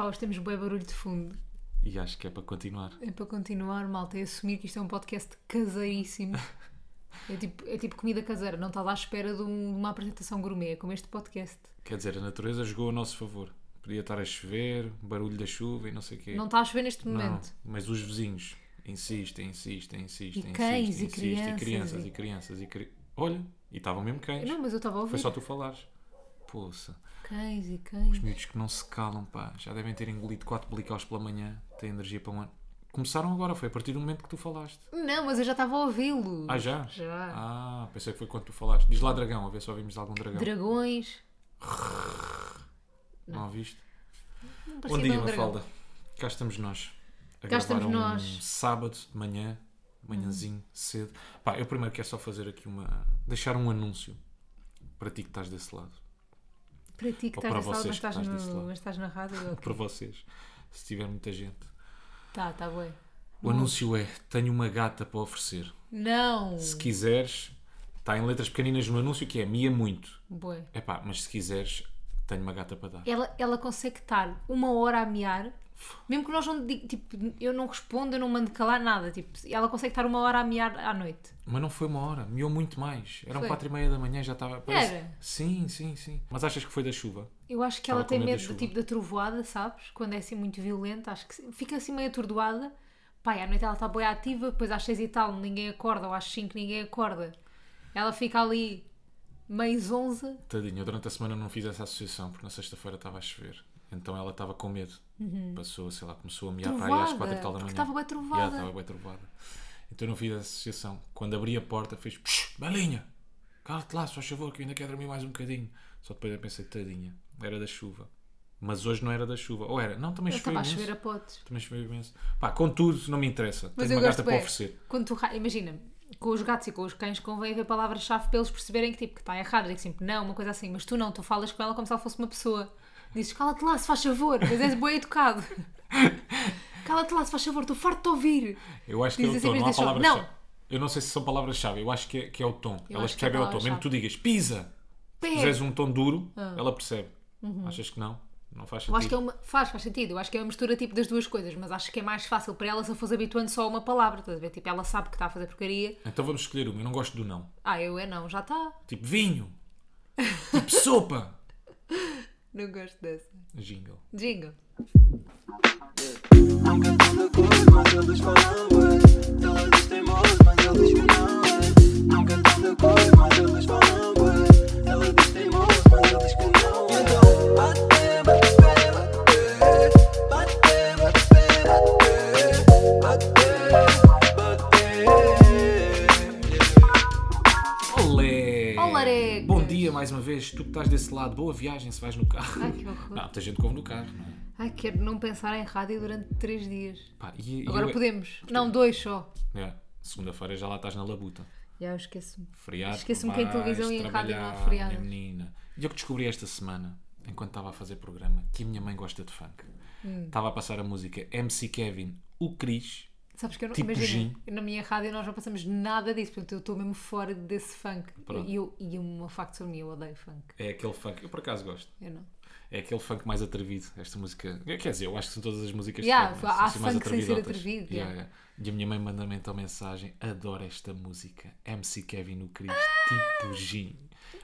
Pá, hoje temos bem barulho de fundo. E acho que é para continuar. É para continuar, malta, e assumir que isto é um podcast caseiríssimo. É tipo, é tipo comida caseira, não estás à espera de, um- de uma apresentação gourmet, é como este podcast. Quer dizer, a natureza jogou a nosso favor. Podia estar a chover, barulho da chuva e não sei o quê. Não está a chover neste Não, momento. mas os vizinhos insistem, insistem, insistem. E cães, insistem, e insistem, crianças, E crianças, e- e crianças. E cri... Olha, e estavam mesmo cães. Não, mas eu estava a ouvir. Foi só tu falares. Poça, Cães e cães. os miúdos que não se calam, pá. Já devem ter engolido quatro blicaus pela manhã. Têm energia para um ano. Começaram agora, foi a partir do momento que tu falaste. Não, mas eu já estava a ouvi-lo. Ah, já? Já. Ah, pensei que foi quando tu falaste. Diz lá dragão, a ver se ouvimos algum dragão. Dragões. Não ouviste? Não Bom dia, um. Mafalda. Cá estamos nós. A Cá estamos um nós. sábado de manhã, manhãzinho, cedo. Pá, eu primeiro quero só fazer aqui uma. deixar um anúncio para ti que estás desse lado. Para ti que estás na sala, mas estás, no, lado. mas estás na rádio. Para vocês, se tiver muita gente. Tá, tá bem. O anúncio é: tenho uma gata para oferecer. Não. Se quiseres, está em letras pequeninas no anúncio que é Mia muito. Bué. É pá, mas se quiseres, tenho uma gata para dar. Ela, ela consegue estar uma hora a miar, mesmo que nós não diga, tipo, eu não respondo, eu não mando calar nada, tipo, ela consegue estar uma hora a miar à noite. Mas não foi uma hora, miou muito mais. Eram Foi? quatro e meia da manhã, já estava. Era? Sim, sim, sim. Mas achas que foi da chuva? Eu acho que Estava ela tem medo do tipo da trovoada, sabes? Quando é assim muito violenta, acho que fica assim meio atordoada. Pai, à noite ela está bem ativa, depois às seis e tal ninguém acorda, ou às cinco ninguém acorda. Ela fica ali meio zonza. Tadinha, eu durante a semana não fiz essa associação porque na sexta-feira estava a chover. Então ela estava com medo. Passou, sei lá, começou a miar para aí às quatro e tal da manhã. estava bué trovada. Estava bem trovada. Então eu não fiz essa associação. Quando abri a porta, fez "Psh, Belinha, cala-te lá, faz favor, que eu ainda quero dormir mais um bocadinho. Só depois eu pensei, tadinha, era da chuva. Mas hoje não era da chuva. Ou era? Não, também choveu estava a chover a potes. Também choveu imenso. Pá, contudo, não me interessa. Mas Tenho uma gata para bem. oferecer. Quando tu, imagina, com os gatos e com os cães convém haver palavras-chave para eles perceberem que tipo, que está errado. Eu digo sempre não, uma coisa assim, mas tu não, tu falas com ela como se ela fosse uma pessoa. Dizes, cala-te lá, se faz favor, mas és bem educado. cala-te lá, se faz favor, estou farto de ouvir. Eu acho que é Diz o assim, tom, mas não há palavras-chave. não. Eu não sei se são palavras-chave, eu acho que é, que é o tom. Eu Elas acho que é o tom. Mesmo que tu digas pisa, se fizeres um tom duro, ela percebe. Uhum. Achas que não? Não faz Eu acho que é sentido. uma. Faz, faz sentido. Eu acho que é uma mistura tipo das duas coisas, mas acho que é mais fácil para ela se eu fosse habituando só a uma palavra. Estás a ver? Tipo, ela sabe que está a fazer porcaria. Então vamos escolher uma. Eu não gosto do não. Ah, eu é não, já está. Tipo vinho. tipo sopa. Não gosto dessa. Jingle. Jingle. I'm cantando cor, mas eles falam diz teimoso, mas ele diz que não é. I'm cantando cor, mas eles falam estás desse lado, boa viagem se vais no carro. Ai, que horror. Não, tem gente que ouve no carro, não é? Ai, quero não pensar em rádio durante três dias. Pá, e- e Agora eu- podemos. Não, dois só. É, Segunda-feira já lá estás na labuta. Já eu esqueço-me. Feriado. Esqueço-me que em vais televisão e em rádio não há trabalhar, feriados. minha menina. E eu que descobri esta semana, enquanto estava a fazer programa, que a minha mãe gosta de funk. Hum. Estava a passar a música MC Kevin, o Cris. Sabes que eu não Tipo imagina, gin. na minha rádio nós não passamos nada disso, portanto eu estou mesmo fora desse funk. Pronto. E eu, e uma facto mim, eu odeio funk. É aquele funk, eu por acaso gosto. Eu não. É aquele funk mais atrevido. Esta música. Quer dizer, eu acho que são todas as músicas Yeah, funk, há são assim mais funk sem ser atrevido, Yeah, yeah. E a minha mãe manda-me então mensagem: adoro esta música. MC Kevin, o Cris, tipo gin.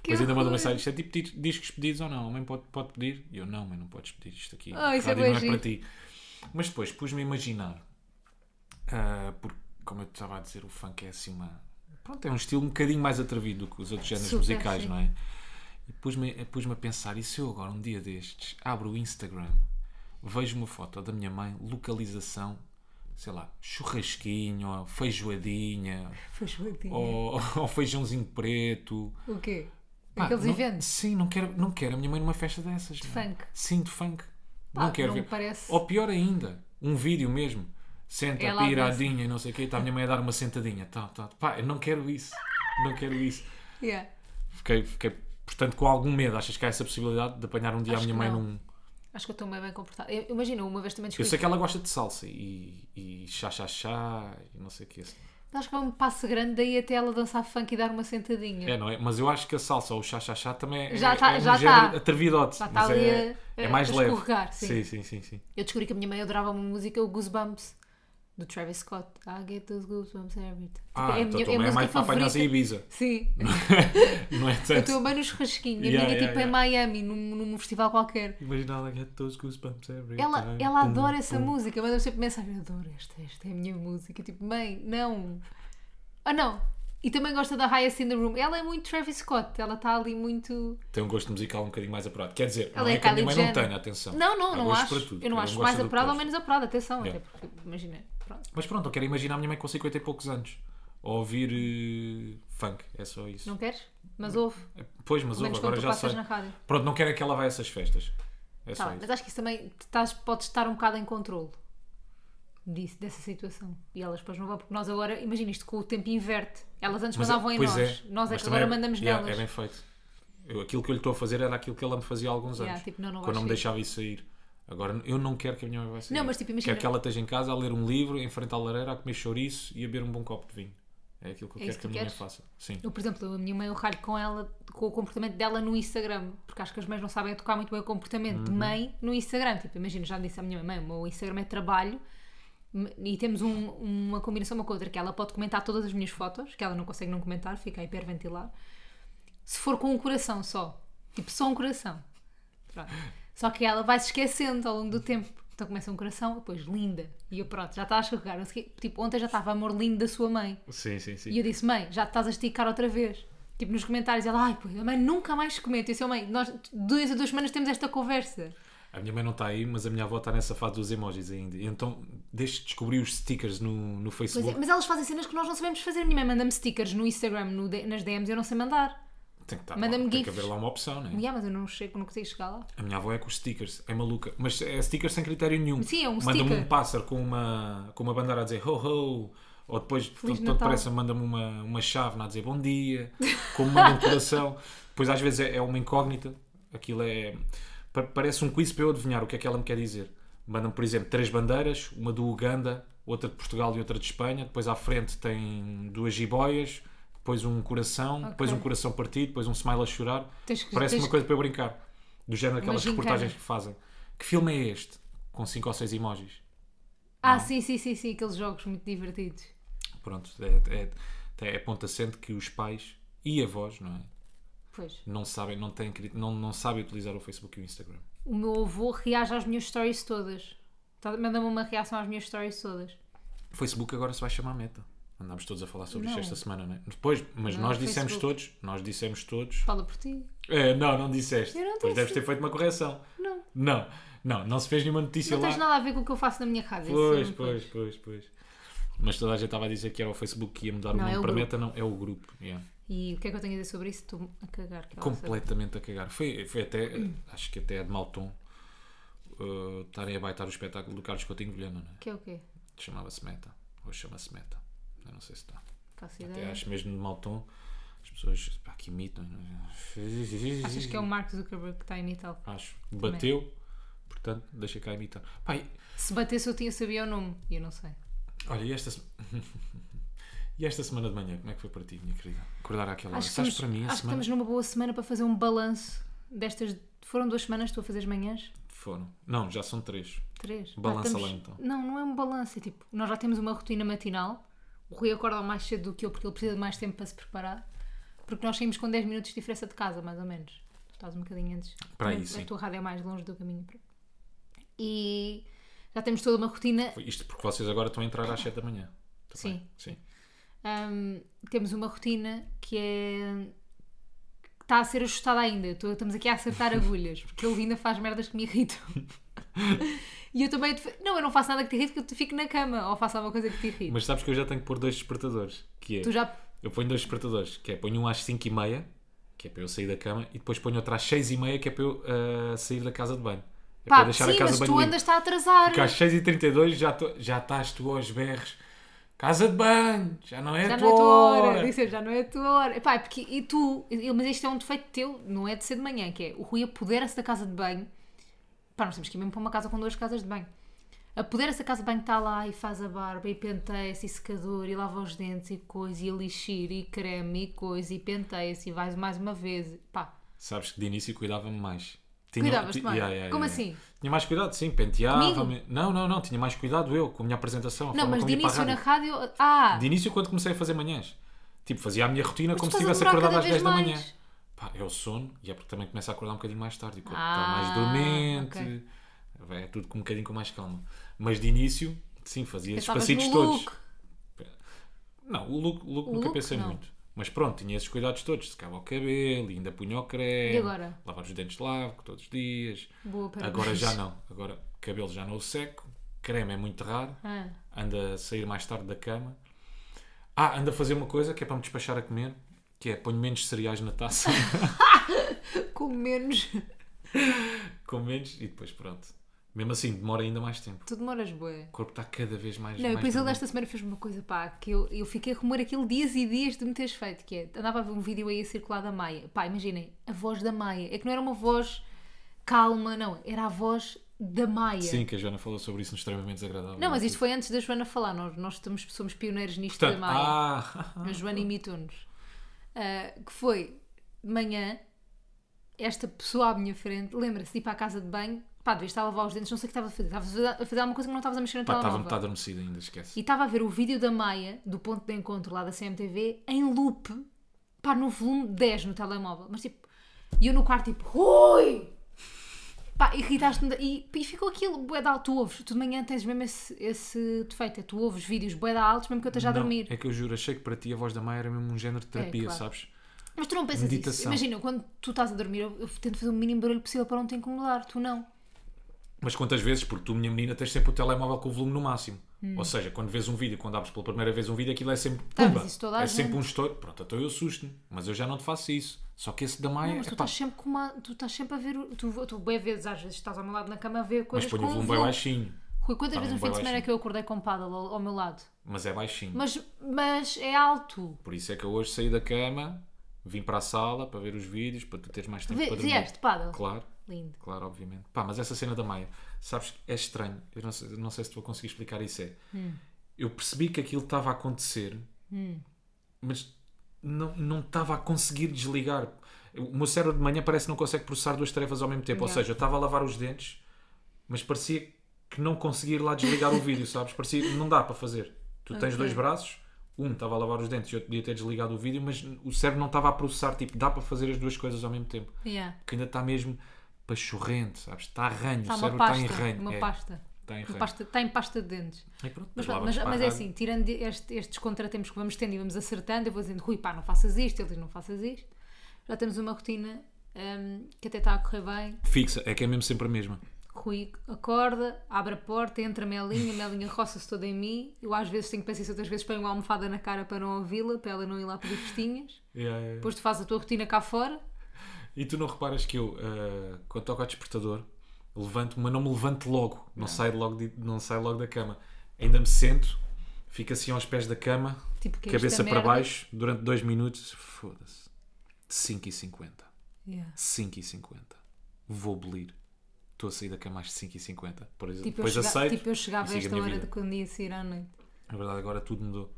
Depois ainda manda mensagem: isto é tipo di- discos pedidos ou não? A mãe pode, pode pedir? E eu: não, mãe, não podes pedir isto aqui. Ah, isso é não é para ti. Mas depois pus-me a imaginar, ah, porque, como eu estava a dizer, o funk é assim uma. Pronto, é um estilo um bocadinho mais atrevido do que os outros géneros Super, musicais, sim. não é? E pus-me pus a pensar, e se eu agora, um dia destes, abro o Instagram, vejo uma foto da minha mãe, localização, sei lá, churrasquinho, feijoadinha, Foi chuadinho. ou, ou feijãozinho preto. O quê? Pá, Aqueles não- eventos. Sim, não quero, não quero a minha mãe numa festa dessas. De funk. Sim, de funk. Pá, não quero não ver. parece- Ou pior ainda, um vídeo mesmo. Senta, Ela piradinha e não sei o quê, está a minha mãe a dar uma sentadinha. Tá, tá. Pá, eu não quero isso. Não quero isso. Yeah. Fiquei, fiquei, portanto, com algum medo. Achas que há essa possibilidade de apanhar um dia Acho a minha mãe não. num. Acho que eu estou bem, bem comportada. Eu- Imagina, uma vez também Eu descobri. sei que ela gosta de salsa e, e chá chá chá e não sei o que. Acho que é um passo grande daí até ela dançar funk e dar uma sentadinha. É, não é? Mas eu acho que a salsa ou o chá-chá-chá também é, Já é, tá- é um já género tá. atrevidote. Já tá mas ali é, a- é mais a leve. sim. sim, sim, sim, sim. Eu descobri que a minha mãe adorava uma música, o Goosebumps, do Travis Scott. I get those goosebumps every time. Tipo, Ah, é a então minha, é a mãe é música mais para favorita. Ibiza. Sim, Não é eu tanto. estou bem no churrasquinho. A Yeah, minha yeah, tipo em yeah. Miami, num, num festival qualquer. Imagina ela get those goosebumps every Ela, time. ela Pum, adora essa pum. música, manda-me sempre mensagem: Eu adoro esta, esta é a minha música. Tipo, mãe, não. Ah, não. E também gosta da Highest in the Room. Ela é muito Travis Scott, ela está ali muito. Tem um gosto musical um bocadinho mais apurado. Quer dizer, Ela não é é que a minha mãe não tenha, atenção. Não, não, Há não acho. Eu não acho mais apurado ou menos apurado, atenção. Até porque, imagina, pronto. Mas pronto, eu quero imaginar a minha mãe com 50 e poucos anos. A ouvir eh, funk, é só isso. Não queres? Mas ouve. Pois, mas ouve, agora já sei. Pronto, não quero é que ela vá a essas festas. É Tá só isso. mas acho que isso também estás, podes estar um bocado em controle disso, dessa situação. E elas depois não vão, porque nós agora, imagina isto, com o tempo inverte. Elas antes Mas mandavam em pois nós. é, Nós é que agora mandamos yeah, nelas. É bem feito. Eu, aquilo que eu lhe estou a fazer era aquilo que ela me fazia há alguns Yeah, anos. tipo, não, não quando não me deixava isso sair. Agora, eu não quero que a minha mãe vá sair. Não, mas, tipo, imagina- Quero que ela esteja em casa a ler um livro, em frente à lareira, a comer chouriço e a beber um bom copo de vinho. É aquilo que eu É quero isso que a que minha mãe faça. Sim. Eu, por exemplo, a minha mãe, eu ralho com ela, com o comportamento dela no Instagram, porque acho que as mães não sabem tocar muito bem o comportamento Uhum. de mãe no Instagram. Tipo, imagina, já disse à minha mãe, o meu Instagram é trabalho e temos um- uma combinação uma com a outra, que ela pode comentar todas as minhas fotos, que ela não consegue não comentar, fica a hiperventilar. Se for com um coração só, tipo, só um coração. Pronto. Só que ela vai se esquecendo ao longo do tempo. Então começa um coração, depois linda. E eu, pronto, já está a escorregar. Tipo, ontem já estava amor lindo da sua mãe. Sim, sim, sim. E eu disse, mãe, já estás a esticar outra vez. Tipo, nos comentários, ela, ai, pô, a mãe nunca mais comenta. Eu disse, "Oh, mãe, nós duas a duas semanas temos esta conversa. A minha mãe não está aí, mas a minha avó está nessa fase dos emojis ainda. Então, deixe de descobrir os stickers no, no Pois Facebook. é, mas elas fazem cenas que nós não sabemos fazer. A minha mãe manda-me stickers no Instagram, no nas DMs, eu não sei mandar. Tem que, estar Manda-me lá, tem que gifs. haver lá uma opção, né? Yeah, mas eu não chego, não consigo chegar lá. A minha avó é com os stickers, é maluca. Mas é stickers sem critério nenhum. Sim, é um Manda-me sticker. um pássaro com uma, com uma bandeira a dizer ho ho. Ou depois, Feliz todo, todo Natal. manda-me uma, uma chave a dizer bom dia. Como manda um coração. Depois às vezes é, é uma incógnita. Aquilo é. pa- Parece um quiz para eu adivinhar o que é que ela me quer dizer. Manda-me, por exemplo, três bandeiras: uma do Uganda, outra de Portugal e outra de Espanha. Depois à frente tem duas jiboias. Depois um coração, depois um coração partido, depois um smile a chorar. Que- Parece uma que- coisa para eu brincar. Do género daquelas reportagens que fazem. Que filme é este? Com cinco ou seis emojis. Ah, sim, sim, sim, sim, aqueles jogos muito divertidos. Pronto, é, é, é ponto assente que os pais e avós, não é? Pois. Não sabem, não, têm, não, não sabem utilizar o Facebook e o Instagram. O meu avô reage às minhas stories todas. Tá- Manda-me uma reação às minhas stories todas. O Facebook agora se vai chamar Meta. Andámos todos a falar sobre isto Não. esta semana, não é? Depois, mas Não, nós dissemos Facebook. todos, nós dissemos todos. Fala por ti. É, não, não disseste. Eu não Depois disse. deves ter feito uma correção. Não. Não, não, não se fez nenhuma notícia Não lá. tens nada a ver com o que eu faço na minha casa. Pois, não pois, tens. pois, pois. Mas toda a gente estava a dizer que era o Facebook que ia mudar Não, o é nome o para grupo. Meta, não, é o grupo. yeah. E o que é que eu tenho a dizer sobre isso? Estou a cagar. Completamente a cagar. Foi, foi até, acho que até é de mau tom uh, estarem a baitar o espetáculo do Carlos Coutinho Vilhena, não é? Que é o quê? Chamava-se Meta. Ou chama-se Meta. Eu não sei se está. Faço Até ideia. acho mesmo de mau tom. As pessoas pá, que imitam. é? Achas que é o Mark Zuckerberg que está a imitá-lo? Acho. Bateu, portanto, deixa cá imitar. Pai, Se batesse eu tinha sabia o nome. E eu não sei. olha, e esta, se- e esta semana de manhã, como é que foi para ti, minha querida? Acordar àquela hora. Acho que, Sabes estamos, para mim a acho que semana? estamos numa boa semana para fazer um balanço destas. Foram duas semanas que tu a fazer as manhãs? Foram. Não, já são três. Três? Pá, Balança estamos- lá, então. Não, não é um balanço. É tipo, nós já temos uma rotina matinal. O Rui acorda mais cedo do que eu porque ele precisa de mais tempo para se preparar. Porque nós saímos com 10 minutos de diferença de casa, mais ou menos. Tu estás um bocadinho antes. Para aí, a tua rádio é mais longe do caminho. E já temos toda uma rotina. Isto porque vocês agora estão a entrar às 7 da manhã. Também. Sim. Sim. Hum, temos uma rotina que é. que está a ser ajustada ainda. Estamos aqui a acertar agulhas, porque ele ainda faz merdas que me irritam. e eu também. Não, eu não faço nada que te irrite, porque eu fico na cama ou faço alguma coisa que te irrite. Mas sabes que eu já tenho que pôr dois despertadores. Que é, Tu já. eu ponho dois despertadores, que é ponho um às 5 e meia, que é para eu sair da cama, e depois ponho outro às 6 e meia, que é para eu ah, sair da casa de banho. É para Pá, eu deixar sim, a casa mas de tu banho limpa. andas-te a atrasar. Porque às 6h32 já, tô- já estás tu aos berros. Casa de banho, já não é Já a não é tua tua hora. Disse, já não é a tua hora. Epá, é porque, e tu, mas isto é um defeito teu, não é de ser de manhã, que é o Rui apodera-se da casa de banho. Pá, nós temos que ir mesmo para uma casa com duas casas de banho. A casa de banho, está lá e faz a barba e penteia-se e secador e lava os dentes e coisa e elixir e creme e coisa e penteia-se e vais mais uma vez. Pá, Sabes que de início cuidava-me mais. Cuidavas-te ti- mais? Yeah, yeah, Como yeah. assim? Tinha mais cuidado, sim, penteava-me. Não, não, não, tinha mais cuidado eu com a minha apresentação. a não, mas de início na rádio. Ah! De início, quando comecei a fazer manhãs. Tipo, fazia a minha rotina como se estivesse acordado às 10 vez da manhã. Pá, é o sono e é porque também começa a acordar um bocadinho mais tarde. O corpo Ah, está mais dormente. ok. É tudo com um bocadinho com mais calma. Mas de início, sim, fazia esses passitos todos. look. Não, o look, o look O nunca look, pensei não. muito. Mas pronto, tinha esses cuidados todos. Secava o cabelo, ainda punha o creme. E agora? Lavar os dentes de lavo todos os dias. Boa. Agora já não. Agora cabelo já não seco. Creme é muito raro. Ah, Anda a sair mais tarde da cama. Ah, anda a fazer uma coisa que é para me despachar a comer. Que é ponho menos cereais na taça. com menos. com menos e depois pronto. Mesmo assim, demora ainda mais tempo. Tu demoras, bué. O corpo está cada vez mais. Não, mais depois ele desta semana fez-me uma coisa, pá, que eu, eu fiquei a rumor aquilo dias e dias de me teres feito, que é, andava a ver um vídeo aí a circular da Maia. Pá, imaginem, a voz da Maia. É que não era uma voz calma, não, era a voz da Maia. Sim, que a Joana falou sobre isso no extremamente desagradável. Não, mas isto foi antes da Joana falar, nós, nós estamos, somos pioneiros nisto Portanto, da Maia. ah, A Joana imitou-nos. Ah, que foi, de manhã, esta pessoa à minha frente, lembra-se de ir para a casa de banho, pá, devia estar a lavar os dentes, não sei o que estava a fazer, estava a fazer- alguma coisa que não estavas a mexer no pá, estava telemóvel. metade adormecida ainda, esquece. E estava a ver o vídeo da Maia, do ponto de encontro lá da CMTV, em loop, pá, no volume 10 no telemóvel. Mas tipo, e eu no quarto, tipo, Ui! Pá, irritaste-me. E, e ficou aquilo, bué de alto. Tu ouves, tu de manhã tens mesmo esse, esse defeito, é tu ouves vídeos bué altos, mesmo que eu esteja a dormir. É que eu juro, achei que para ti a voz da Maia era mesmo um género de terapia, claro. sabes? Mas tu não pensas isso. Meditação. Imagina, quando tu estás a dormir, eu, eu tento fazer o mínimo barulho possível para não te incomodar, tu não. Mas quantas vezes, porque tu, minha menina, tens sempre o telemóvel com o volume no máximo. Ou seja, quando vês um vídeo, quando abres pela primeira vez um vídeo, aquilo é sempre. Hum. Tá, Pumba! isso é sempre gente. um estouro. Pronto, então eu assusto-me. Mas eu já não te faço isso. Só que esse da Maia. Não, mas tu epá, estás sempre com uma. Tu estás sempre a ver. Tu, tu bem vezes, às vezes estás ao meu lado na cama a ver mas coisas põe com o volume bem baixinho. Rui, quantas Tá vezes no fim de semana é baixinho. que eu acordei com paddle ao, ao meu lado? Mas é baixinho. Mas, mas é alto. Por isso é que eu hoje saí da cama, vim para a sala para ver os vídeos, para tu teres mais tempo Vê- para dormir. Vieste paddle? Claro, Lindo. claro, obviamente. Pá, mas essa cena da Maia, sabes é estranho. Eu não sei, não sei se tu vou conseguir explicar isso. É. Hum. Eu percebi que aquilo estava a acontecer, mas não, não estava a conseguir desligar. O meu cérebro de manhã parece que não consegue processar duas tarefas ao mesmo tempo. Ou Yeah. seja, eu estava a lavar os dentes, mas parecia que não conseguia ir lá desligar o vídeo, sabes? Parecia que não dá para fazer. Tu tens Ok. dois braços, um estava a lavar os dentes e outro podia ter desligado o vídeo, mas o cérebro não estava a processar, tipo, dá para fazer as duas coisas ao mesmo tempo. Yeah. Porque ainda está mesmo pachorrente, sabes? Está a ranho, Está o cérebro pasta. está em ranho. Uma é, pasta. Está em Uma ranho. pasta. Está em pasta de dentes. E pronto, Mas, mas, a mas é assim, tirando este- estes contratempos que vamos tendo e vamos acertando, eu vou dizendo, Rui, pá, não faças isto, ele diz, não faças isto. Já temos uma rotina hum, que até está a correr bem. Fixa, é que é mesmo sempre a mesma. Rui acorda, abre a porta, entra a Melinha, a Melinha roça-se toda em mim. Eu às vezes tenho que pensar isso, outras vezes ponho uma almofada na cara para não ouvi-la, para ela não ir lá pedir festinhas. Yeah, yeah. Depois tu fazes a tua rotina cá fora. E tu não reparas que eu, ah, quando toco ao despertador, levanto-me, mas não me levanto logo, não, Saio, logo de- não saio logo da cama. Ainda me sento, fico assim aos pés da cama, Tipo, é cabeça esta para merda? baixo, durante dois minutos. Foda-se. 5h50. Yeah. 5h50. Vou abolir. Estou a sair da cama às 5h50. Por exemplo, Tipo, eu depois chega- aceito. tipo, eu chegava a esta hora de quando ia sair à noite. Na verdade, agora tudo mudou.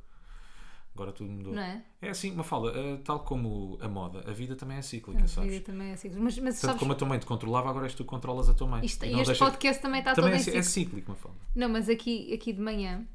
Agora tudo mudou. Não é? É assim, uma fala, tal como a moda, a vida também é cíclica, A sabes? vida também é assim. Mas, mas Tanto sabes, como a tua mãe te controlava, agora és tu que controlas a tua mãe. isto, E este deixa- podcast também está também todo é, ci- é cíclico, uma fala. Não, mas aqui, aqui de manhã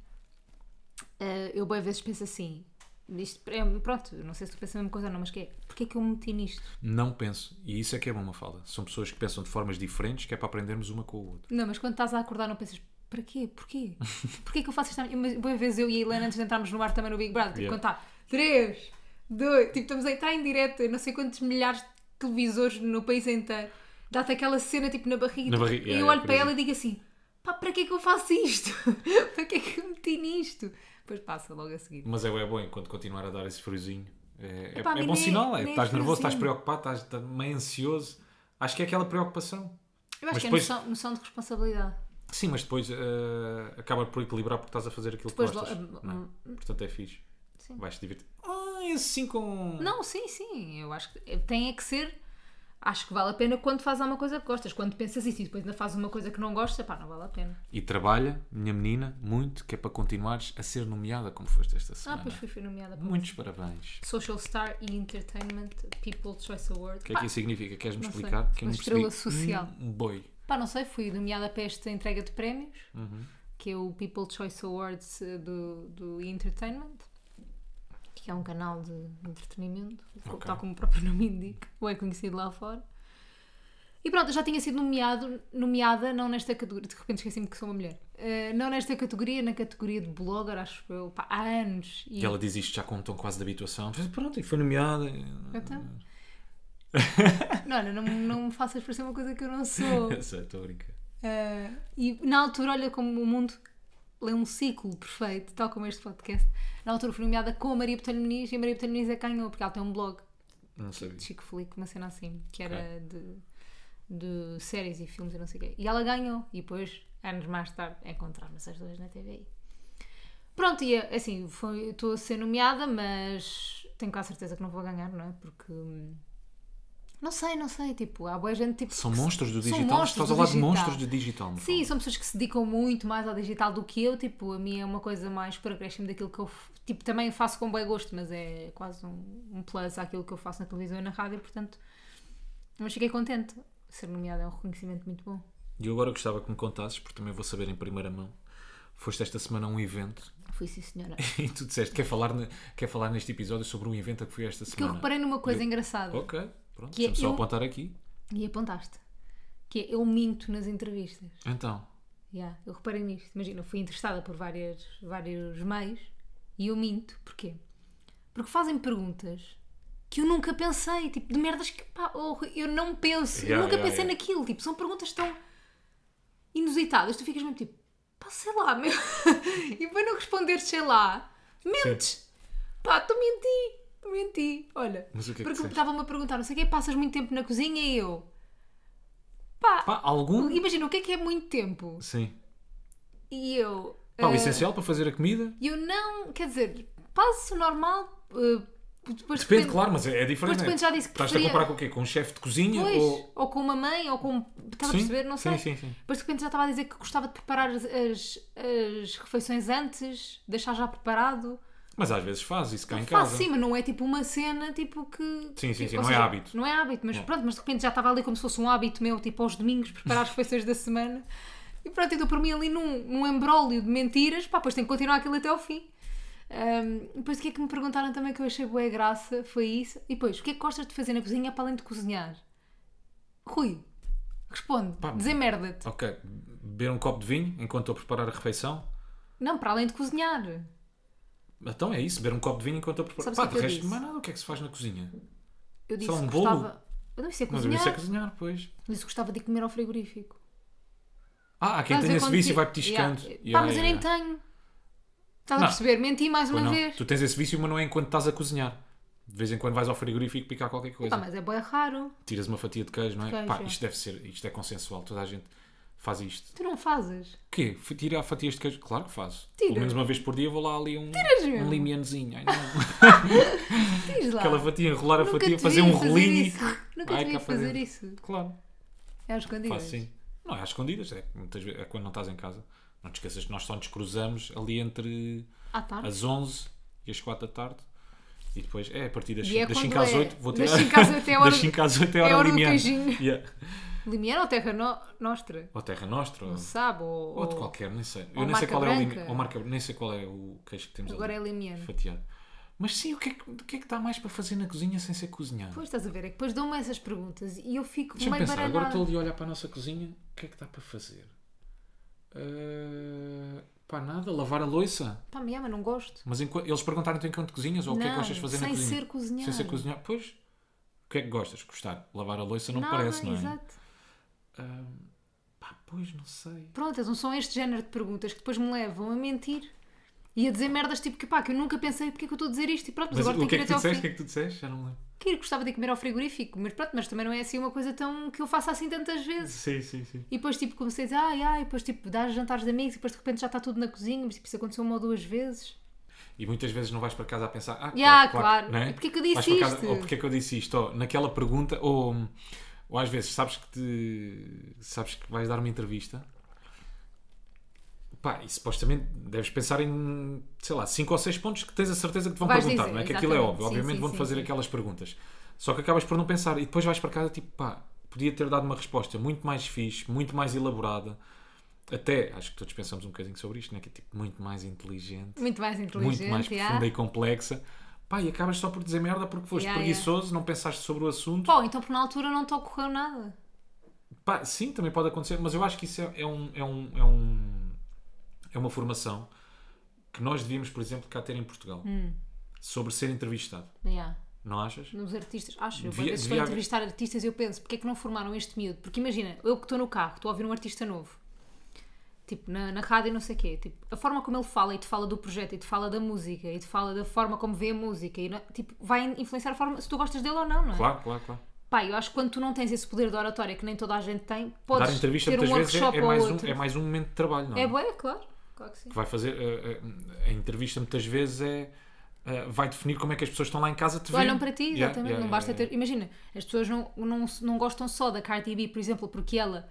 eh, eu bem vezes penso assim. Isto, é, pronto, não sei se tu pensas a mesma coisa ou não, mas que é, porque é que eu me meti nisto? Não penso. E isso é que é bom, uma fala. São pessoas que pensam de formas diferentes, que é para aprendermos uma com a outra. Não, mas quando estás a acordar não pensas, para quê? Porquê? Porquê que eu faço isto? Mas Boa vez eu e a Helena antes de entrarmos no ar também no Big Brother, tipo, Yeah. está 3, 2, tipo, estamos a entrar em direto, não sei quantos milhares de televisores no país inteiro, dá-te aquela cena tipo na barriga, Na barriga, e yeah, eu yeah, olho para crazy. ela e digo assim, pá, para que é que eu faço isto? para que é que eu meti nisto? Depois passa logo a seguir. Mas é, é bom enquanto continuar a dar esse friozinho. É, é- Epá, é mim bom sinal, é. é Estás nervoso, estás friozinho. preocupado, estás, meio ansioso. Acho que é aquela preocupação. Eu acho Mas que depois- é noção, noção de responsabilidade. Sim, mas depois eh, acaba por equilibrar porque estás a fazer aquilo Depois que gostas. lo- não é? Portanto é fixe. Sim. Vais-te divertir. Ah, esse sim com. Não, sim, sim. Eu acho que tem é que ser. Acho que vale a pena quando fazes uma coisa que gostas. Quando pensas isso e depois ainda fazes uma coisa que não gostas, pá, não vale a pena. E trabalha, minha menina, muito, que é para continuares a ser nomeada como foste esta Ah, semana. pois fui, fui nomeada para Muitos parabéns. Social Star e Entertainment People's Choice Award. O que é que isso significa? Queres-me não sei. explicar? Que Uma estrela social. Um boi. Pá, não sei, fui nomeada para esta entrega de prémios, Uhum. que é o People's Choice Awards eh, do, do Entertainment, que é um canal de entretenimento, Ok. tal como o próprio nome indica, ou é conhecido lá fora. E pronto, eu já tinha sido nomeado, nomeada, não nesta categoria, de repente esqueci-me que sou uma mulher, Eh, não nesta categoria, na categoria de blogger, acho eu, pá, há anos. E E ela diz isto já com um tom quase de habituação. Pronto, e foi nomeada. Então? não, não, não me faças parecer uma coisa que eu não sou. Eu sei, estou a brincar. Uh, e na altura, olha como o mundo é um ciclo perfeito, tal como este podcast. Na altura fui nomeada com a Maria Botelho Muniz e a Maria Botelho Muniz é que ganhou, porque ela tem um blog Não sabia. de Chico Felico, uma cena assim, que era de, de séries e filmes e não sei o quê. E ela ganhou, e depois, anos mais tarde, encontramos as duas na TVI. Pronto, e assim, estou a ser nomeada, mas tenho quase certeza que não vou ganhar, não é? Porque. hum, Não sei, não sei, tipo, há boa gente tipo. São monstros do digital. monstros Estás a falar de monstros do digital. Sim, fala. são pessoas que se dedicam muito mais ao digital do que eu. Tipo, a minha é uma coisa mais por acréscimo daquilo que eu. Tipo, também faço com bom gosto, mas é quase um, um plus àquilo que eu faço na televisão e na rádio, portanto. Mas fiquei contente. Ser nomeada é um reconhecimento muito bom. E eu agora gostava que me contasses, porque também vou saber em primeira mão. Foste esta semana a um evento Fui sim, senhora. e tu disseste quer falar, quer falar neste episódio sobre um evento a que fui esta Que eu semana. reparei numa coisa Eu- engraçada. Ok, pronto. Que é só eu- apontar aqui. E apontaste. Que é eu minto nas entrevistas. Então, Yeah, eu reparei nisto. Imagina, eu fui interessada por várias, vários meios e eu minto. Porquê? Porque fazem perguntas que eu nunca pensei. Tipo, de merdas que pá, oh, eu não penso. eu Yeah, nunca yeah, pensei naquilo. Tipo, são perguntas tão inusitadas. Tu ficas mesmo tipo, pá, sei lá, meu. e depois não responderes, sei lá, mentes. Pá, tu menti. Menti. Olha, Mas o que é que porque estavam-me a perguntar, não sei o que, passas muito tempo na cozinha e eu. Pá, pá, algum? imagina, o que é que é muito tempo? Sim. E eu. Pá, o eh, essencial para fazer a comida? E eu não, quer dizer, passo normal. eh, depois de Depende, claro, mas é, é diferente. Depois de repente já disse que Estás-te preferia- a comparar com o quê? Com um chefe de cozinha? Pois, ou... ou... com uma mãe, ou com. Estás a Sim, perceber? Não sim, sei. sim, sim. Depois de repente já estava a dizer que gostava de preparar as, as, as refeições antes, deixar já preparado. Mas às vezes faz isso cá em casa. sim, mas não é tipo uma cena tipo que. Sim, sim, tipo, sim, ou não é hábito. Não é hábito, mas Não. pronto, mas de repente já estava ali como se fosse um hábito meu, tipo aos domingos, preparar as refeições da semana. E pronto, eu estou por mim ali num, num embrólio de mentiras, pá, depois tenho que continuar aquilo até ao fim. Ahm, depois o que é que me perguntaram também que eu achei boa graça foi isso. E depois, o que é que gostas de fazer na cozinha para além de cozinhar? Rui, responde, Pá, desemmerda-te. Ok, beber um copo de vinho enquanto estou a preparar a refeição? Não, para além de cozinhar. Então é isso, beber um copo de vinho enquanto estou a preparar. Sabes o Pá, que de é eu resto, disse? mais nada, o que é que se faz na cozinha? Eu disse Só um que bolo? gostava. Eu não disse Mas cozinhar. isso é cozinhar, pois. Disse que gostava de comer ao frigorífico. Ah, há quem Estás a tenha esse quando vício e ti- vai petiscando. Yeah. Yeah, Pá, mas eu nem yeah, tenho. Estás Não. a perceber? Menti mais Pois uma não, vez. Tu tens esse vício, mas não é enquanto estás a cozinhar. De vez em quando vais ao frigorífico picar qualquer coisa. Pá, mas é bem raro. Tiras uma fatia de queijo, não é? Queijo, Pá, é. isto deve ser, isto é consensual, toda a gente faz isto. Tu não fazes. Quê? Tira fatias de queijo? Claro que faço. Tira. Pelo menos uma vez por dia vou lá ali um, um limianozinho. Ai, não. Diz lá. Aquela fatia, enrolar a Nunca fatia, fazer um rolinho. isso. Nunca Ai, te fazer isso. Claro, É às escondidas. faço sim. Não é às escondidas, é, muitas vezes, é quando não estás em casa. Não te esqueças que nós só nos cruzamos ali entre as 11 e as 4 da tarde. E depois, é a partir das E é 5 das quando 5 às é. 8 vou Das tirar. 5 às 8 é hora das do- 5 às 8 é a é a hora, hora do limiana. queijinho. Yeah. Limiana ou Terra no... Nostra? Ou Terra Nostra. Ou, Não sabe? Ou, ou de ou- qualquer, nem sei. ou Eu nem sei qual é o branca. ou marca, nem sei qual é o queijo que temos Agora é ali. Limiana. Fatiado. Mas sim, o que, é que, o que é que dá mais para fazer na cozinha sem ser cozinhar? Pois estás a ver, é que depois dão-me essas perguntas e eu fico Deixa-me meio pensar, agora baralhada. estou ali a olhar para a nossa cozinha, o que é que dá para fazer? Uh, pá, nada, lavar a louça. Pá, me ama, não gosto. Mas enqu- eles perguntaram-te enquanto cozinhas ou o que é que Não, gostas de fazer na sem cozinha? ser cozinhar. Sem ser cozinhar, pois. O que é que gostas? Gostar? Lavar a louça não Nada, parece, não é? Exato. Pá, pois, não sei. Pronto, então são este género de perguntas que depois me levam a mentir e a dizer merdas tipo que pá, que eu nunca pensei porque é que eu estou a dizer isto e pronto, mas, Mas agora tenho que que é ir que tu até ao disseste? O fim. que é que tu disseste? Já não me lembro. Que ir, gostava de ir comer ao frigorífico, mas pronto, mas também não é assim uma coisa tão que eu faça assim tantas vezes. Sim, sim, sim. E depois tipo comecei a dizer, ai ai, e depois tipo dar jantares de amigos e depois de repente já está tudo na cozinha, mas tipo, isso aconteceu uma ou duas vezes. E muitas vezes não vais para casa a pensar, ah, Ya, claro, claro. não é? E porquê que eu disse para casa, isto? Ou porquê que eu disse isto? Ou naquela pergunta, ou Ou às vezes sabes que te, sabes que vais dar uma entrevista. Pá, e supostamente deves pensar em, sei lá, 5 ou 6 pontos que tens a certeza que te vão Vais perguntar, dizer, não é? Que aquilo é óbvio, Sim, obviamente vão-te fazer sim. aquelas perguntas. Só que acabas por não pensar e depois vais para casa tipo, pá, podia ter dado uma resposta muito mais fixe, muito mais elaborada. Até, acho que todos pensamos um bocadinho sobre isto, né? que é tipo muito mais inteligente, Muito mais inteligente. muito mais yeah. profunda e complexa. Pá, e acabas só por dizer merda porque foste Yeah, preguiçoso, não pensaste sobre o assunto. Pô, então por na altura não te ocorreu nada. Pá, sim, também pode acontecer, mas eu acho que isso é, é um, é, um, é, um, é uma formação que nós devíamos, por exemplo, cá ter em Portugal Hum. sobre ser entrevistado. Yeah. Não achas? Nos artistas, acho. Eu Devia- quando a haver- entrevistar artistas eu penso, porque é que não formaram este miúdo? Porque imagina, eu que estou no carro, estou a ouvir um artista novo, tipo, na, na rádio e não sei o quê, tipo, a forma como ele fala e te fala do projeto e te fala da música e te fala da forma como vê a música e, tipo, vai influenciar a forma se tu gostas dele ou não, não é? Claro, claro, claro. Pá, eu acho que quando tu não tens esse poder de oratória que nem toda a gente tem, podes Dar entrevista ter um muitas vezes é, é mais um, é mais um momento de trabalho, não é? É bué, claro. Claro que sim. que vai fazer eh, eh, a entrevista muitas vezes é eh, vai definir como é que as pessoas estão lá em casa te. Olham para ti, Yeah, exatamente. yeah, não basta yeah, ter. Imagina, as pessoas não, não, não gostam só da Cardi B, por exemplo, porque ela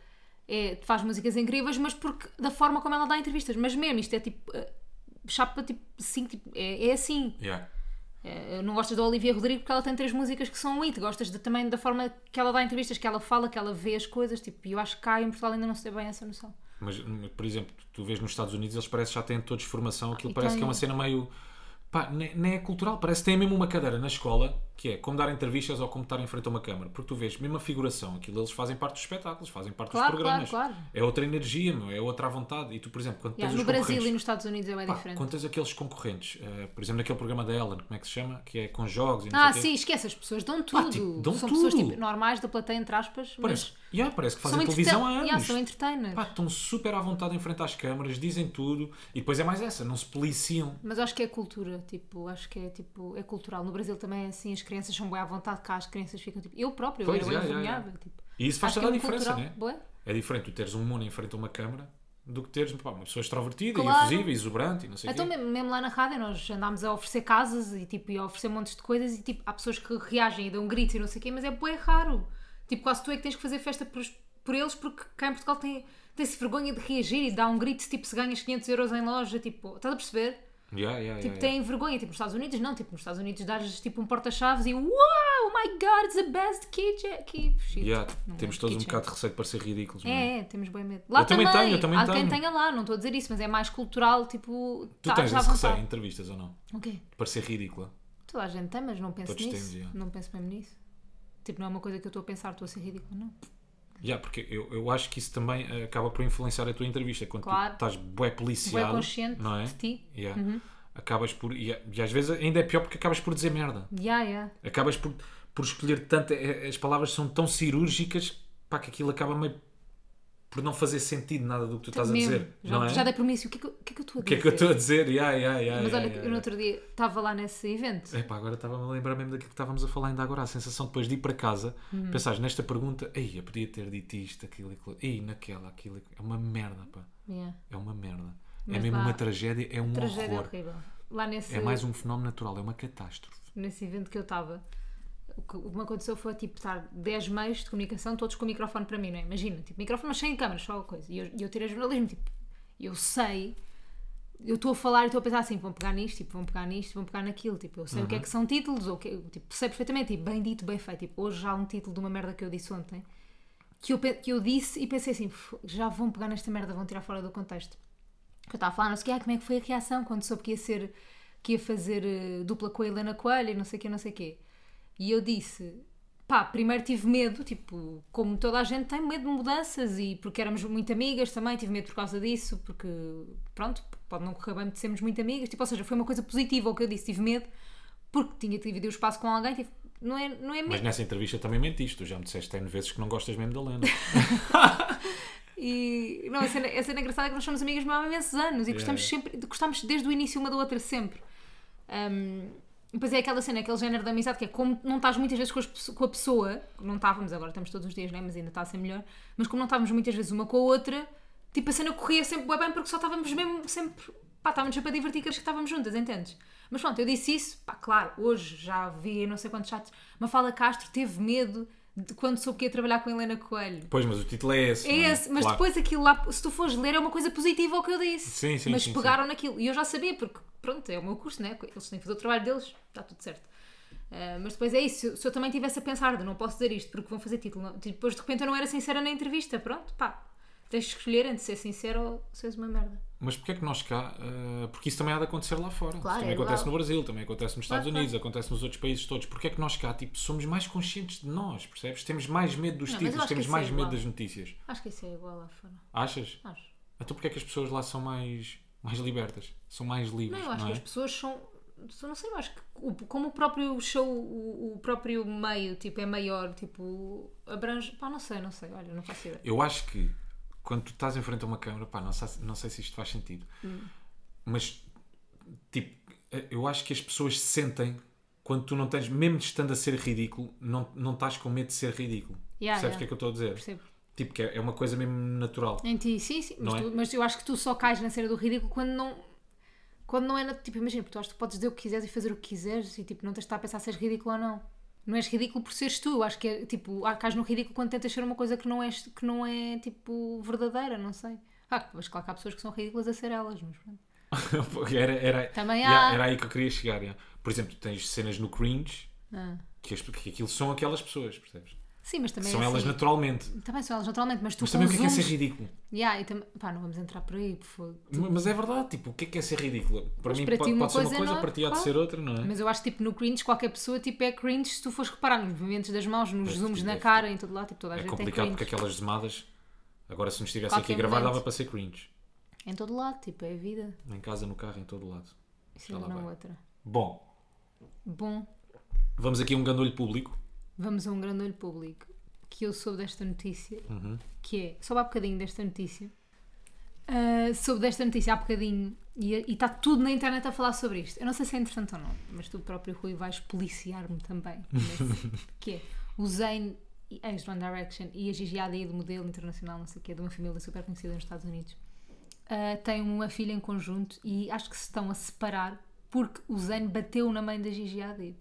é, faz músicas incríveis, mas porque da forma como ela dá entrevistas. Mas mesmo, isto é tipo. eh, Chapa tipo, sim, tipo, é, é assim. yeah. Eh, não gostas da Olivia Rodrigo porque ela tem três músicas que são um hit. Gostas de- também da forma que ela dá entrevistas, que ela fala, que ela vê as coisas. Tipo, e eu acho que cá em Portugal ainda não se tem bem essa noção. Mas, por exemplo, tu vês nos Estados Unidos, eles parecem já têm todos formação, aquilo E parece têm- que é uma cena meio. Pá, nem, nem é cultural, parece que tem mesmo uma cadeira na escola que é como dar entrevistas ou como estar em frente a uma câmara. Porque tu vês mesmo a figuração, aquilo eles fazem parte dos espetáculos, fazem parte Claro, dos programas. claro, claro. É outra energia, meu, é outra vontade. E tu, por exemplo, quando Yeah, tens no Brasil e nos Estados Unidos é bem Pá, diferente. quando tens aqueles concorrentes, eh, por exemplo, naquele programa da Ellen, como é que se chama? Que é com jogos e não Ah, sei o quê. sim, esquece, as pessoas dão tudo. tipo, dão são tudo. pessoas tipo, normais da plateia, entre aspas, Parece, mas yeah, parece que fazem são, televisão há anos. yeah, são entertainers. Pá, estão super à vontade em frente às câmaras, dizem tudo e depois é mais essa, não se policiam. Mas acho que é cultura, tipo, acho que é tipo, é cultural. No Brasil também é assim, as crianças são bem à vontade, cá as crianças ficam tipo. Eu próprio, Pois, eu era bem yeah, yeah, envergonhada. Tipo, E isso faz toda a é diferença, né? Bué. É diferente tu teres um mundo em frente a uma câmara do que teres pá, uma pessoa extrovertida Claro. e efusiva e exuberante e não sei o Então, quê. mesmo, mesmo lá na rádio, nós andámos a oferecer casas e, tipo, e a oferecer montes de coisas e tipo, há pessoas que reagem e dão gritos e não sei o quê, mas é bué raro. Tipo, quase tu é que tens que fazer festa por, por eles porque cá em Portugal tem- tem-se vergonha de reagir e dar um grito tipo, se ganhas 500 euros em loja. Tipo, estás a perceber? Yeah, yeah, Tipo, yeah, têm vergonha. Tipo, nos Estados Unidos, não. Tipo, nos Estados Unidos dás tipo um porta-chaves e Wow, my god, it's the best kitchen. Yeah, Não Temos é todos um kitchen. bocado de receio de parecer ridículos. é? É, é, temos bem medo. Lá Eu também tenho, eu também Há quem tenho. tenha lá, não estou a dizer isso, mas é mais cultural, tipo, Tu tens esse receio em entrevistas ou não? O quê? De parecer ridícula. Toda a gente tem, mas não penso Todos nisso. temos. Não penso mesmo nisso. Tipo, não é uma coisa que eu estou a pensar, estou a ser ridícula, não. Yeah, porque eu, eu acho que isso também eh, acaba por influenciar a tua entrevista. Quando Claro. tu estás bué policiado, Bué consciente não é? de ti. Uhum. Yeah. Acabas por. E, e às vezes ainda é pior porque acabas por dizer merda. Yeah, yeah. Acabas por, por escolher tanto. eh, As palavras são tão cirúrgicas pá, que aquilo acaba meio por não fazer sentido nada do que tu estás a Mesmo. dizer. Já, não é? já dei por mim assim, o que é que, eu- o que é que eu estou a O dizer? que é que eu estou a dizer? Yeah, yeah, yeah, Mas olha, yeah, eu no outro dia estava lá nesse evento. Epá, agora estava-me a lembrar mesmo daquilo que estávamos a falar ainda agora. A sensação depois de ir para casa, Uhum. pensares nesta pergunta, ei, eu podia ter dito isto, aquilo, aquilo, ei, naquela, aquilo, aquilo. É uma merda, pá. Yeah. É uma merda. é Mas mesmo lá- uma tragédia, é um Tragédia horror. horrível. Lá nesse, É mais um fenómeno natural, é uma catástrofe. nesse evento que eu estava, o que o que me aconteceu foi tipo estar 10 meios de comunicação, todos com o microfone para mim, não é? Imagina, tipo, microfone, mas sem câmaras, só a coisa. E eu, eu tirei jornalismo, tipo, eu sei, eu estou a falar e estou a pensar assim, vão pegar nisto, tipo, vão pegar nisto, vão pegar naquilo, tipo, eu sei o que é Uhum. que são títulos, ou que, tipo, sei perfeitamente, tipo, bem dito, bem feito. Tipo, hoje já há um título de uma merda que eu disse ontem, que eu, que eu disse e pensei assim, "Fu, já vão pegar nesta merda, vão tirar fora do contexto. Que eu estava a falar, não sei o que, ah, como é que foi a reação quando soube que ia ser, que ia fazer eh, dupla com a Helena Coelho e não sei o que, não sei o quê. E eu disse, pá, primeiro tive medo, tipo, como toda a gente tem medo de mudanças e porque éramos muito amigas também, tive medo por causa disso, porque, pronto, pode não correr bem de sermos muito amigas, tipo, ou seja, foi uma coisa positiva o que eu disse, tive medo, porque tinha que dividir o espaço com alguém, tive, não é, não é Mas medo. nessa entrevista também mentiste. Tu já me disseste N vezes que não gostas mesmo da Lena. E não, a cena, a cena engraçada é que nós somos amigas mesmo há imensos anos e gostamos Yeah. sempre, gostamos desde o início uma da outra sempre. Um, depois é aquela cena, aquele género de amizade que é como não estás muitas vezes com, as com a pessoa, não estávamos, agora estamos todos os dias, né? mas ainda está a ser melhor, mas como não estávamos muitas vezes uma com a outra, tipo a cena corria sempre bem porque só estávamos mesmo sempre, pá, estávamos sempre a divertir que as que estávamos juntas, entendes? Mas pronto, eu disse isso, pá, claro, hoje já vi não sei quantos chats, Mafala Castro teve medo de quando soube que ia trabalhar com a Helena Coelho. Pois, mas o título é esse. É não esse, mas Claro. depois aquilo lá, se tu fores ler, é uma coisa positiva ao que eu disse. Sim, sim, Mas sim, pegaram naquilo. E eu já sabia, porque, pronto, é o meu curso, né? Eles têm que fazer o trabalho deles, está tudo certo. Ah, mas depois é isso, se eu- se eu também tivesse a pensar, de não posso dizer isto porque vão fazer título, não- tipo, depois de repente eu não era sincera na entrevista, pronto, pá, tens de escolher entre ser sincero ou seres uma merda. Mas porquê é que nós cá. ah, porque isso também há de acontecer lá fora. Claro, Isso também é acontece no Brasil, também acontece nos Estados Claro, Unidos, acontece nos outros países todos. Porquê é que nós cá tipo, somos mais conscientes de nós, percebes? Temos mais medo dos Não, títulos, temos é mais medo igual. das notícias. Acho que isso é igual lá fora. Achas? Acho. Então porquê é que as pessoas lá são mais, mais libertas? São mais livres, Não, não, eu acho é? que as pessoas são. Não sei, eu acho que como o próprio show, o, o próprio meio, tipo, é maior, tipo, abrange. Pá, não sei, não sei, olha, não faço ideia. Eu acho que quando tu estás em frente a uma câmara, pá, não sei, não sei se isto faz sentido, Hum. mas tipo, eu acho que as pessoas sentem quando tu não tens, mesmo estando a ser ridículo, não, não estás com medo de ser ridículo. Yeah, Percebes o yeah. que é que eu estou a dizer? Percebo. Tipo, que é, é uma coisa mesmo natural. Em ti, sim, sim. Mas, é? tu- mas eu acho que tu só cais na cena do ridículo quando não. Quando não é. na- Tipo, imagina, porque tu acho que podes dizer o que quiseres e fazer o que quiseres e tipo, não tens de estar a pensar se és ridículo ou não. Não és ridículo por seres tu. Eu acho que é tipo, há- cais no ridículo quando tentas ser uma coisa que não é, que não é tipo verdadeira, não sei. Ah, mas claro que há pessoas que são ridículas a ser elas, mas pronto. era, era, Também yeah, há- era aí que eu queria chegar. yeah. Por exemplo, tens cenas no cringe Ah. que, que aquilo são aquelas pessoas, percebes? Sim, mas também são é elas assim. naturalmente. Também são elas naturalmente, mas tu Mas também o que é, que é ser ridículo? Yeah, e tam- Pá, não vamos entrar por aí, por favor. Mas é verdade, tipo, o que é que é ser ridículo? Para Mas mim para pode, uma pode ser uma coisa não é- para ti há de ser outra, não é? Mas eu acho que tipo no cringe qualquer pessoa tipo, é cringe se tu fores reparar nos movimentos das mãos, nos Deve- zooms na deve- cara, em todo lado, tipo toda a É gente complicado é porque aquelas zemadas, agora se nos estivesse aqui a gravar, dava para ser cringe. Em todo lado, tipo, é a vida. Em casa, no carro, em todo lado. Isso não vai. outra. Bom, Bom, vamos aqui a um gandolho público. Vamos a um grande olho público que eu soube desta notícia, Uhum. que é, soube há bocadinho desta notícia, Ah, soube desta notícia há bocadinho e está tudo na internet a falar sobre isto. Eu não sei se é interessante ou não, mas tu próprio, Rui, vais policiar-me também. nesse, que é o Zayn, ex One Direction, e a Gigi Hadid, modelo internacional, não sei o quê, de uma família super conhecida nos Estados Unidos, ah, têm uma filha em conjunto e acho que se estão a separar porque o Zayn bateu na mãe da Gigi Hadid,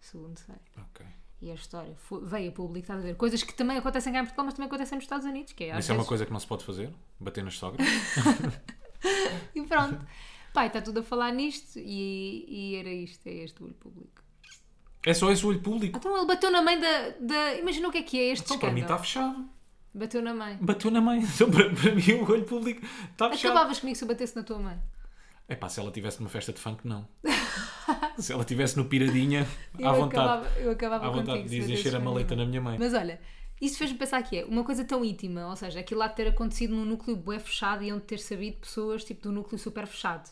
segundo sei. Ok. E a história foi- veio a público, estás a ver? Coisas que também acontecem cá em Portugal, mas também acontecem nos Estados Unidos, que é Isso é uma vezes- coisa que não se pode fazer? Bater nas sogras? E pronto. Pai, está tudo a falar nisto e, e era isto, é este o olho público. é só esse o olho público. Então ele bateu na mãe da. da... Imagina o que é que é este Então, para mim está fechado. Bateu na mãe. Bateu na mãe. Então, para, para mim o olho público está fechado. Acabavas comigo se eu batesse na tua mãe. É pá, se ela estivesse numa festa de funk, não. se ela estivesse no Piradinha, Eu à vontade. acabava, eu acabava À contigo. vontade, diz batesses encher a maleta na minha mãe. Mas olha, isso fez-me pensar que é uma coisa tão íntima, ou seja, aquilo lá ter acontecido num núcleo bué fechado e onde ter sabido pessoas tipo do núcleo super fechado.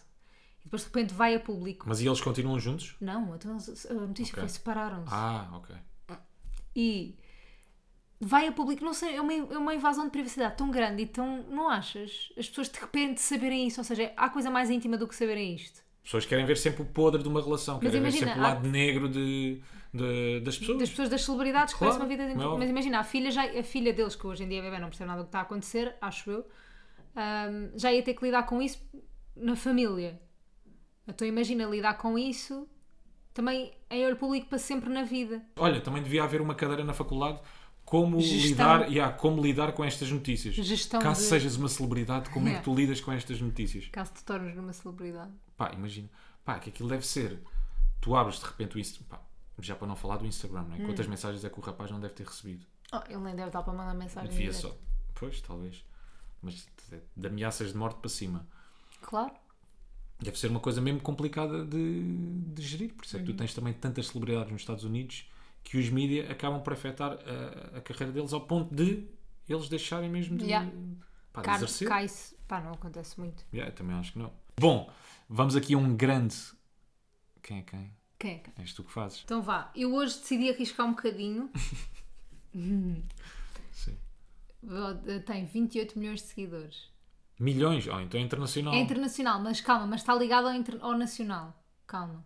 E depois de repente vai a público. Mas e eles continuam juntos? Não, então a notícia Ok. foi separaram-se. Ah, ok. E vai a público, não sei, é uma, é uma invasão de privacidade tão grande e tão. Não achas? As pessoas de repente saberem isso, ou seja, há coisa mais íntima do que saberem isto. As pessoas querem ver sempre o podre de uma relação, querem ver imagina, sempre o há- lado negro de, de- das pessoas. Das pessoas das celebridades que Claro, parecem uma vida de... é. Mas imagina, a filha, já, a filha deles, que hoje em dia bebê não percebe nada do que está a acontecer, acho eu, ahm, já ia ter que lidar com isso na família. Então imagina lidar com isso também em olho público para sempre na vida. Olha, também devia haver uma cadeira na faculdade como Gestão. lidar, yeah, como lidar com estas notícias. Gestão Caso de- sejas uma celebridade, como é Yeah. que tu lidas com estas notícias? Caso te tornes numa celebridade. Pá, imagina. Pá, que aquilo deve ser. Tu abres de repente o Instagram. Já para não falar do Instagram, não é? Hum. Quantas mensagens é que o rapaz não deve ter recebido? Oh, ele nem deve dar para mandar mensagem. Devia só. Pois, talvez. Mas de, ameaças de morte para cima. Claro. Deve ser uma coisa mesmo complicada de, de gerir. Por isso é Uhum. que tu tens também tantas celebridades nos Estados Unidos que os mídias acabam por afetar a, a carreira deles ao ponto de eles deixarem mesmo de, Yeah. pá, de exercer. Cai-se. Pá, não acontece muito. Yeah, também acho que não. Bom, vamos aqui a um grande. Quem é quem? Quem é que? És tu que fazes. Então vá, eu hoje decidi arriscar um bocadinho. Sim. Tem 28 milhões de seguidores. Milhões? Oh, então é internacional. É internacional, mas calma, mas está ligado ao, inter- ao nacional. Calma.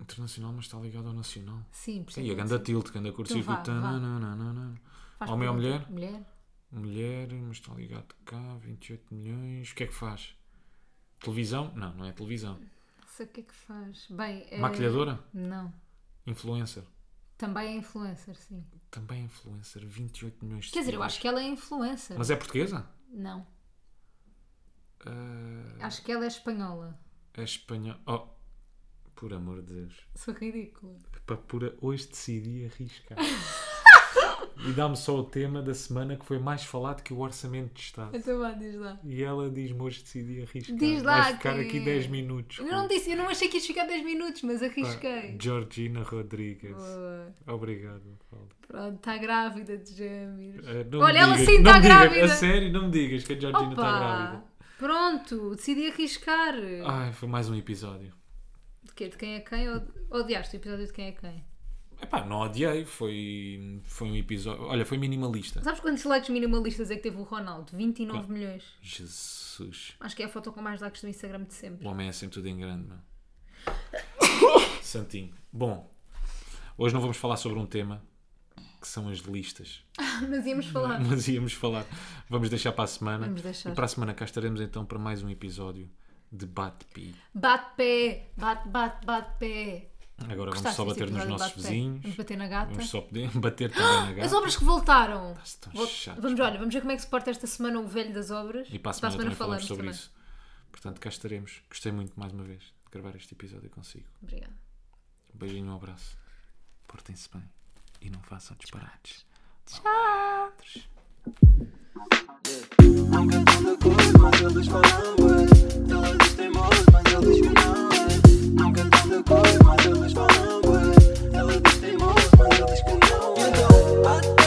Internacional, mas está ligado ao nacional. Sim, por Sim, a ganda tilt, ganda curto-circuito. Então Homem ou mulher? Mulher. Mulher, mas está ligado cá, 28 milhões. O que é que faz? Televisão? Não, não é televisão. Não sei o que é que faz. Bem, é... Maquilhadora? Não. Influencer? Também é influencer, sim. Também é influencer, 28 milhões de Quer dizer, eu acho que ela é influencer. Mas é portuguesa? Não. Ah, Acho que ela é espanhola. é espanhol. Oh, por amor de Deus. Sou ridícula. Para pura, hoje decidi arriscar. e dá-me só o tema da semana que foi mais falado que o Orçamento de Estado. Então vá, diz lá. E ela diz-me hoje decidi arriscar. Diz lá Vais ficar quem aqui é. 10 minutos. Eu não disse, eu não achei que ias ficar 10 minutos, mas arrisquei. Georgina Rodrigues. Boa. Obrigado, Paulo. Pronto, está grávida de gêmeos. Ah, não Olha, ela sim está digas- grávida. A sério, não me digas que a Georgina está grávida. Pronto, decidi arriscar. Ai, foi mais um episódio. De quê? De quem é quem? Ou odiaste o episódio de quem é quem? Epá, não odiei, foi, foi um episódio. Olha, foi minimalista. Sabes quantos likes minimalistas é que teve o Ronaldo? 29 milhões. Jesus. Acho que é a foto com mais likes do Instagram de O sempre. homem é sempre tudo em grande, meu. Santinho. Bom, hoje não vamos falar sobre um tema que são as listas. Mas íamos falar. Mas íamos falar. Vamos deixar para a semana. Vamos deixar. E para a semana cá estaremos então para mais um episódio de Bate-Pi. Bate pé, bate, bate, bate Agora vamos só bater nos nossos vizinhos. Vamos bater na gata. Vamos só poder bater também ah, na gata. As obras que voltaram! Estão Vol vamos, olha, vamos ver como é que se porta esta semana o velho das obras. E para a semana, a semana falamos sobre também. isso. Portanto, cá estaremos. Gostei muito mais uma vez de gravar este episódio consigo. Obrigada. Um beijinho, um abraço. Portem-se bem e não façam disparates. Tchau! Não cantando coisa, mas eles falam. Ela diz teimoso, mas eu diz que não. Então.